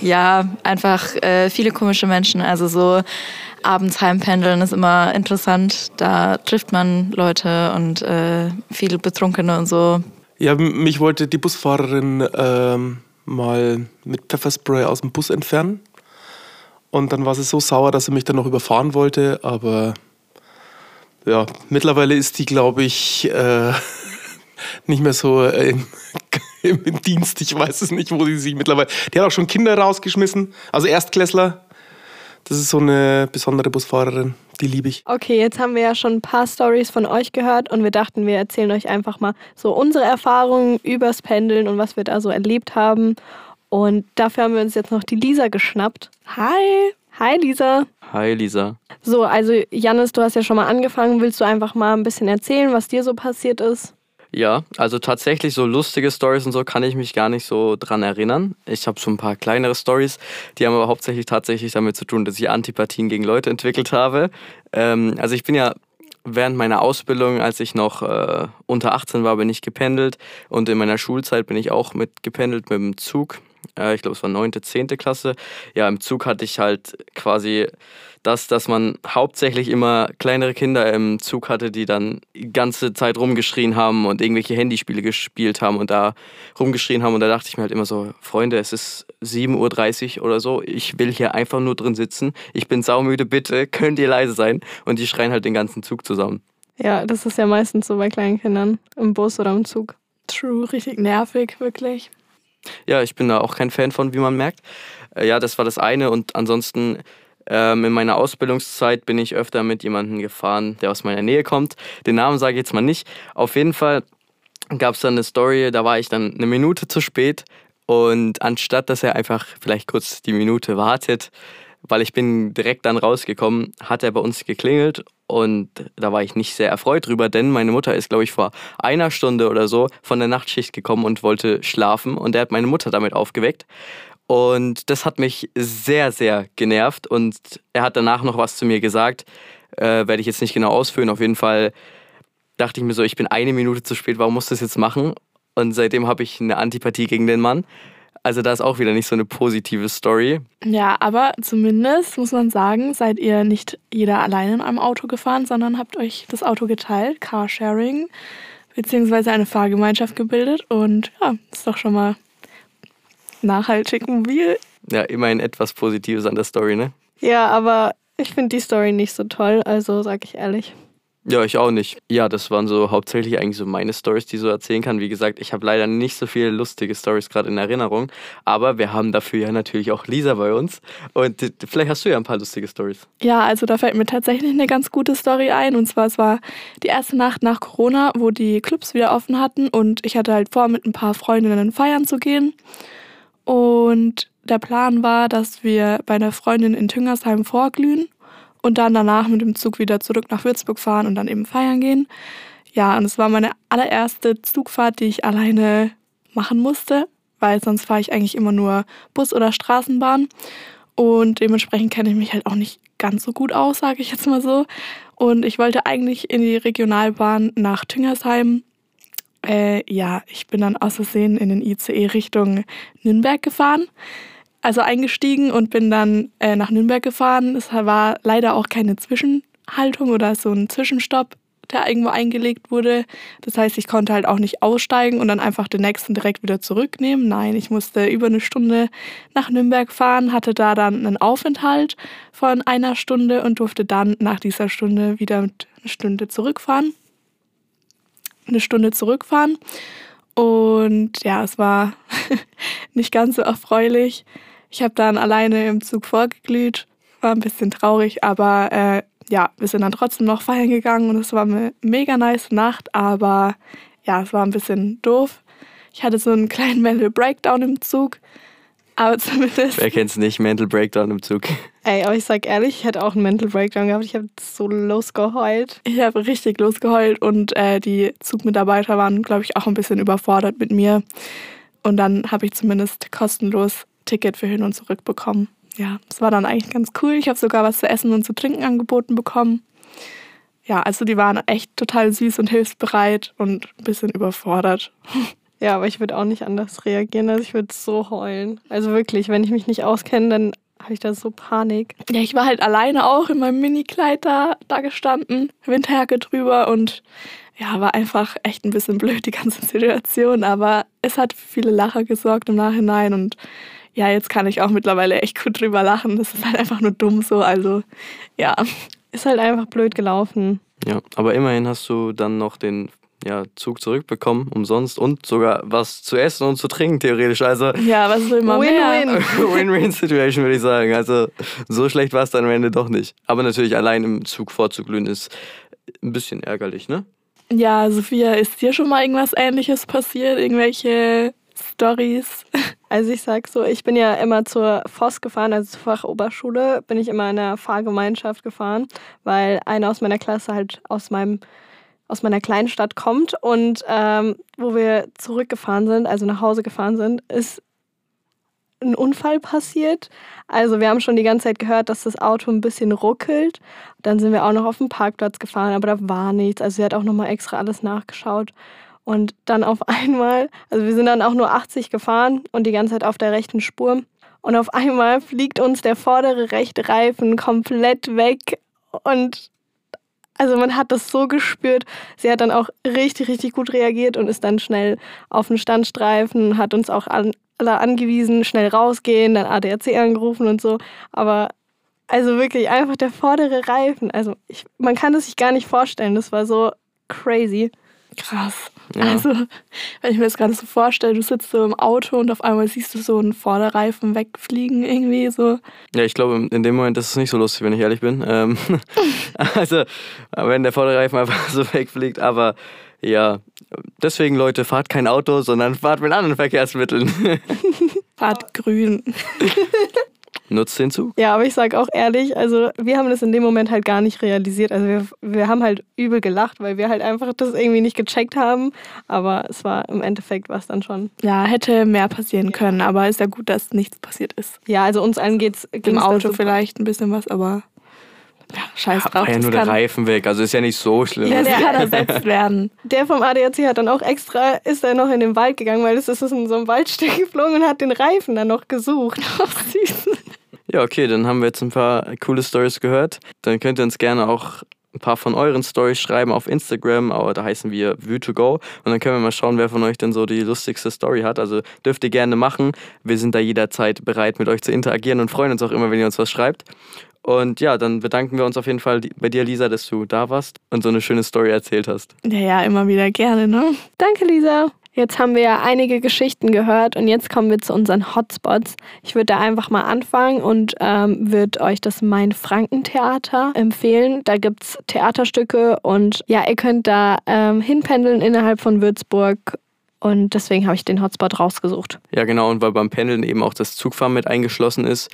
Ja, einfach äh, viele komische Menschen. Also so abends heimpendeln ist immer interessant. Da trifft man Leute und äh, viele Betrunkene und so. Ja, mich wollte die Busfahrerin ähm, mal mit Pfefferspray aus dem Bus entfernen. Und dann war sie so sauer, dass sie mich dann noch überfahren wollte. Aber ja, mittlerweile ist die, glaube ich, äh, <laughs> nicht mehr so im, im, Dienst. Ich weiß es nicht, wo sie sich mittlerweile. Die hat auch schon Kinder rausgeschmissen, also Erstklässler. Das ist so eine besondere Busfahrerin, die liebe ich. Okay, jetzt haben wir ja schon ein paar Stories von euch gehört und wir dachten, wir erzählen euch einfach mal so unsere Erfahrungen übers Pendeln und was wir da so erlebt haben. Und dafür haben wir uns jetzt noch die Lisa geschnappt. Hi! Hi Lisa. Hi Lisa. So, also Janis, du hast ja schon mal angefangen. Willst du einfach mal ein bisschen erzählen, was dir so passiert ist? Ja, also tatsächlich so lustige Stories und so kann ich mich gar nicht so dran erinnern. Ich habe schon ein paar kleinere Stories, die haben aber hauptsächlich tatsächlich damit zu tun, dass ich Antipathien gegen Leute entwickelt habe. Ähm, also ich bin ja während meiner Ausbildung, als ich noch äh, unter 18 war, bin ich gependelt und in meiner Schulzeit bin ich auch mit gependelt mit dem Zug. Äh, ich glaube, es war 9., 10. Klasse. Ja, im Zug hatte ich halt quasi das, dass man hauptsächlich immer kleinere Kinder im Zug hatte, die dann die ganze Zeit rumgeschrien haben und irgendwelche Handyspiele gespielt haben und da rumgeschrien haben. Und da dachte ich mir halt immer so, Freunde, es ist 7.30 Uhr oder so, ich will hier einfach nur drin sitzen. Ich bin saumüde, bitte, könnt ihr leise sein? Und die schreien halt den ganzen Zug zusammen. Ja, das ist ja meistens so bei kleinen Kindern im Bus oder im Zug. True, richtig nervig, wirklich. Ja, ich bin da auch kein Fan von, wie man merkt. Äh, ja, das war das eine und ansonsten ähm, in meiner Ausbildungszeit bin ich öfter mit jemandem gefahren, der aus meiner Nähe kommt. Den Namen sage ich jetzt mal nicht. Auf jeden Fall gab es dann eine Story, da war ich dann eine Minute zu spät und anstatt dass er einfach vielleicht kurz die Minute wartet, weil ich bin direkt dann rausgekommen, hat er bei uns geklingelt und da war ich nicht sehr erfreut drüber, denn meine Mutter ist, glaube ich, vor einer Stunde oder so von der Nachtschicht gekommen und wollte schlafen und er hat meine Mutter damit aufgeweckt. Und das hat mich sehr, sehr genervt und er hat danach noch was zu mir gesagt, Äh, Werde ich jetzt nicht genau ausführen. Auf jeden Fall dachte ich mir so, ich bin eine Minute zu spät, warum muss das jetzt machen? Und seitdem habe ich eine Antipathie gegen den Mann. Also da ist auch wieder nicht so eine positive Story. Ja, aber zumindest muss man sagen, seid ihr nicht jeder alleine in einem Auto gefahren, sondern habt euch das Auto geteilt, Carsharing, beziehungsweise eine Fahrgemeinschaft gebildet. Und ja, ist doch schon mal nachhaltig mobil. Ja, immerhin etwas Positives an der Story, ne? Ja, aber ich finde die Story nicht so toll, also sag ich ehrlich. Ja, ich auch nicht. Ja, das waren so hauptsächlich eigentlich so meine Stories, die ich so erzählen kann. Wie gesagt, ich habe leider nicht so viele lustige Stories gerade in Erinnerung, aber wir haben dafür ja natürlich auch Lisa bei uns und vielleicht hast du ja ein paar lustige Stories. Ja, also da fällt mir tatsächlich eine ganz gute Story ein und zwar es war die erste Nacht nach Corona, wo die Clubs wieder offen hatten und ich hatte halt vor, mit ein paar Freundinnen feiern zu gehen und der Plan war, dass wir bei einer Freundin in Tüngersheim vorglühen und dann danach mit dem Zug wieder zurück nach Würzburg fahren und dann eben feiern gehen. Ja, und es war meine allererste Zugfahrt, die ich alleine machen musste, weil sonst fahre ich eigentlich immer nur Bus oder Straßenbahn. Und dementsprechend kenne ich mich halt auch nicht ganz so gut aus, sage ich jetzt mal so. Und ich wollte eigentlich in die Regionalbahn nach Tüngersheim. Äh, ja, ich bin dann aus Versehen in den ICE Richtung Nürnberg gefahren also eingestiegen und bin dann äh, nach Nürnberg gefahren. Es war leider auch keine Zwischenhaltung oder so ein Zwischenstopp, der irgendwo eingelegt wurde. Das heißt, ich konnte halt auch nicht aussteigen und dann einfach den nächsten direkt wieder zurücknehmen. Nein, ich musste über eine Stunde nach Nürnberg fahren, hatte da dann einen Aufenthalt von einer Stunde und durfte dann nach dieser Stunde wieder eine Stunde zurückfahren. Eine Stunde zurückfahren. Und ja, es war <laughs> nicht ganz so erfreulich. Ich habe dann alleine im Zug vorgeglüht, war ein bisschen traurig, aber äh, ja, wir sind dann trotzdem noch feiern gegangen und es war eine mega nice Nacht, aber ja, es war ein bisschen doof. Ich hatte so einen kleinen <laughs> Mental Breakdown im Zug, aber zumindest. Wer kennt's nicht, Mental Breakdown im Zug? Ey, aber ich sag ehrlich, ich hätte auch einen Mental Breakdown gehabt. Ich habe so losgeheult. Ich habe richtig losgeheult und äh, die Zugmitarbeiter waren, glaube ich, auch ein bisschen überfordert mit mir. Und dann habe ich zumindest kostenlos Ticket für hin und zurück bekommen. Ja, das war dann eigentlich ganz cool. Ich habe sogar was zu essen und zu trinken angeboten bekommen. Ja, also die waren echt total süß und hilfsbereit und ein bisschen überfordert. <laughs> Ja, aber ich würde auch nicht anders reagieren. Also ich würde so heulen. Also wirklich, wenn ich mich nicht auskenne, dann habe ich da so Panik. Ja, ich war halt alleine auch in meinem Mini-Kleid da, da gestanden, Winterjacke drüber und ja, war einfach echt ein bisschen blöd, die ganze Situation. Aber es hat für viele Lacher gesorgt im Nachhinein und ja, jetzt kann ich auch mittlerweile echt gut drüber lachen. Das ist halt einfach nur dumm so. Also, ja. Ist halt einfach blöd gelaufen. Ja, aber immerhin hast du dann noch den ja, Zug zurückbekommen, umsonst und sogar was zu essen und zu trinken, theoretisch. Also, ja, was will man Win-Win. <laughs> Win-Win-Situation, würde ich sagen. Also, so schlecht war es dann am Ende doch nicht. Aber natürlich allein im Zug vorzuglühen ist ein bisschen ärgerlich, ne? Ja, Sophia, ist dir schon mal irgendwas Ähnliches passiert? Irgendwelche Stories? <laughs> Also ich sag so, ich bin ja immer zur FOS gefahren, also zur Fachoberschule, bin ich immer in einer Fahrgemeinschaft gefahren, weil einer aus meiner Klasse halt aus meinem aus meiner kleinen Stadt kommt und ähm, wo wir zurückgefahren sind, also nach Hause gefahren sind, ist ein Unfall passiert. Also wir haben schon die ganze Zeit gehört, dass das Auto ein bisschen ruckelt. Dann sind wir auch noch auf den Parkplatz gefahren, aber da war nichts. Also sie hat auch nochmal extra alles nachgeschaut. Und dann auf <laughs> einmal, also wir sind dann auch nur 80 gefahren und die ganze Zeit auf der rechten Spur. Und auf einmal fliegt uns der vordere rechte Reifen komplett weg. Und also man hat das so gespürt. Sie hat dann auch richtig, richtig gut reagiert und ist dann schnell auf den Standstreifen, hat uns auch alle angewiesen, schnell rausgehen, dann ADAC angerufen und so. Aber also wirklich einfach der vordere Reifen. Also ich, man kann es sich gar nicht vorstellen. Das war so crazy. Krass. Ja. Also, wenn ich mir das gerade so vorstelle, du sitzt so im Auto und auf einmal siehst du so einen Vorderreifen wegfliegen irgendwie so. Ja, ich glaube, in dem Moment ist es nicht so lustig, wenn ich ehrlich bin. Ähm, <laughs> <laughs> also, wenn der Vorderreifen einfach <laughs> so wegfliegt, aber ja, deswegen Leute, fahrt kein Auto, sondern fahrt mit anderen Verkehrsmitteln. fahrt grün. Nutzt den Zug. Ja, aber ich sage auch ehrlich, also wir haben das in dem Moment halt gar nicht realisiert. Also wir, wir haben halt übel gelacht, weil wir halt einfach das irgendwie nicht gecheckt haben. Aber es war im Endeffekt was dann schon. Ja, hätte mehr passieren können, aber ist ja gut, dass nichts passiert ist. Ja, also uns allen geht's im Auto vielleicht ein bisschen was, aber Ja, scheiß Ja, drauf. war ja nur der Reifen weg, also ist ja nicht so schlimm. Ja, der kann ersetzt <laughs> werden. Der vom ADAC hat dann auch extra, ist er noch in den Wald gegangen, weil es ist in so einem Waldstück <laughs> geflogen und hat den Reifen dann noch gesucht. <laughs> Oh, süß. Ja, okay, dann haben wir jetzt ein paar coole Stories gehört. Dann könnt ihr uns gerne auch ein paar von euren Stories schreiben auf Instagram, aber da heißen wir View2Go und dann können wir mal schauen, wer von euch denn so die lustigste Story hat. Also dürft ihr gerne machen. Wir sind da jederzeit bereit, mit euch zu interagieren und freuen uns auch immer, wenn ihr uns was schreibt. Und ja, dann bedanken wir uns auf jeden Fall bei dir, Lisa, dass du da warst und so eine schöne Story erzählt hast. Ja, ja, immer wieder gerne, ne? Danke, Lisa. Jetzt haben wir ja einige Geschichten gehört und jetzt kommen wir zu unseren Hotspots. Ich würde da einfach mal anfangen und ähm, würde euch das Main-Franken-Theater empfehlen. Da gibt es Theaterstücke und ja, ihr könnt da ähm, hinpendeln innerhalb von Würzburg und deswegen habe ich den Hotspot rausgesucht. Ja, genau, und weil beim Pendeln eben auch das Zugfahren mit eingeschlossen ist,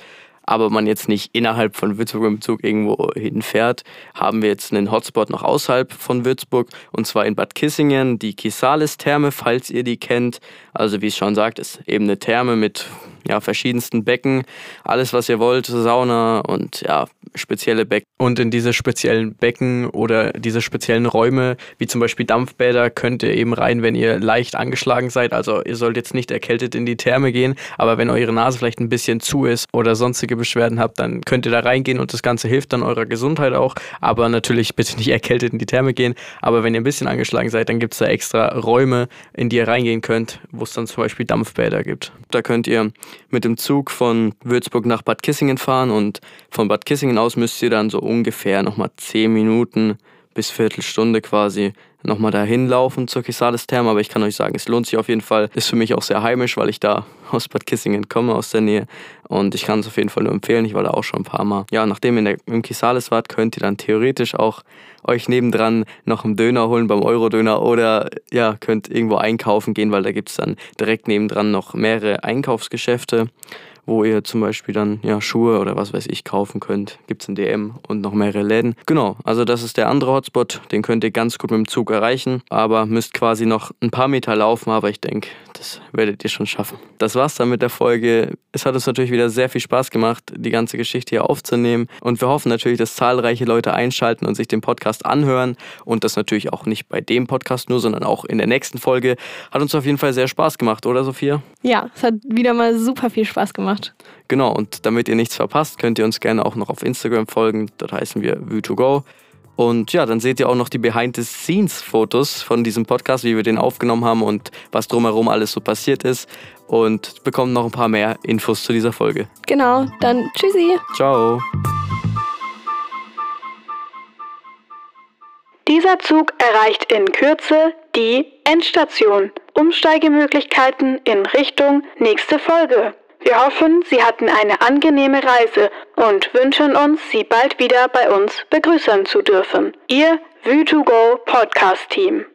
aber man jetzt nicht innerhalb von Würzburg dem Zug irgendwo hinfährt, haben wir jetzt einen Hotspot noch außerhalb von Würzburg und zwar in Bad Kissingen, die Kisalis-Therme, falls ihr die kennt. Also wie es schon sagt, ist eben eine Therme mit ja, verschiedensten Becken, alles was ihr wollt, Sauna und ja, spezielle Becken. Und in diese speziellen Becken oder diese speziellen Räume, wie zum Beispiel Dampfbäder, könnt ihr eben rein, wenn ihr leicht angeschlagen seid. Also ihr sollt jetzt nicht erkältet in die Therme gehen, aber wenn eure Nase vielleicht ein bisschen zu ist oder sonstige Beschwerden habt, dann könnt ihr da reingehen und das Ganze hilft dann eurer Gesundheit auch. Aber natürlich bitte nicht erkältet in die Therme gehen. Aber wenn ihr ein bisschen angeschlagen seid, dann gibt es da extra Räume, in die ihr reingehen könnt, wo es dann zum Beispiel Dampfbäder gibt. Da könnt ihr mit dem Zug von Würzburg nach Bad Kissingen fahren und von Bad Kissingen aus müsst ihr dann so ungefähr nochmal 10 Minuten bis Viertelstunde quasi nochmal dahin laufen zur Kisalis-Therme, aber ich kann euch sagen, es lohnt sich auf jeden Fall. Ist für mich auch sehr heimisch, weil ich da <laughs> aus Bad Kissingen komme, aus der Nähe. Und ich kann es auf jeden Fall nur empfehlen. Ich war da auch schon ein paar Mal. Ja, nachdem ihr in der, im Kisalis wart, könnt ihr dann theoretisch auch euch nebendran noch einen Döner holen beim Eurodöner oder ja, könnt irgendwo einkaufen gehen, weil da gibt es dann direkt nebendran noch mehrere Einkaufsgeschäfte wo ihr zum Beispiel dann ja, Schuhe oder was weiß ich kaufen könnt. Gibt es ein DM und noch mehrere Läden. Genau, also das ist der andere Hotspot. Den könnt ihr ganz gut mit dem Zug erreichen, aber müsst quasi noch ein paar Meter laufen, aber ich denke, das werdet ihr schon schaffen. Das war's dann mit der Folge. Es hat uns natürlich wieder sehr viel Spaß gemacht, die ganze Geschichte hier aufzunehmen und wir hoffen natürlich, dass zahlreiche Leute einschalten und sich den Podcast anhören und das natürlich auch nicht bei dem Podcast nur, sondern auch in der nächsten Folge. Hat uns auf jeden Fall sehr Spaß gemacht, oder Sophia? Ja, es hat wieder mal super viel Spaß gemacht. Genau, und damit ihr nichts verpasst, könnt ihr uns gerne auch noch auf Instagram folgen. Dort heißen wir View2Go. Und ja, dann seht ihr auch noch die Behind-the-Scenes-Fotos von diesem Podcast, wie wir den aufgenommen haben und was drumherum alles so passiert ist. Und bekommt noch ein paar mehr Infos zu dieser Folge. Genau, dann tschüssi. Ciao. Dieser Zug erreicht in Kürze die Endstation. Umsteigemöglichkeiten in Richtung nächste Folge. Wir hoffen, Sie hatten eine angenehme Reise und wünschen uns, Sie bald wieder bei uns begrüßen zu dürfen. Ihr Vue2Go Podcast Team.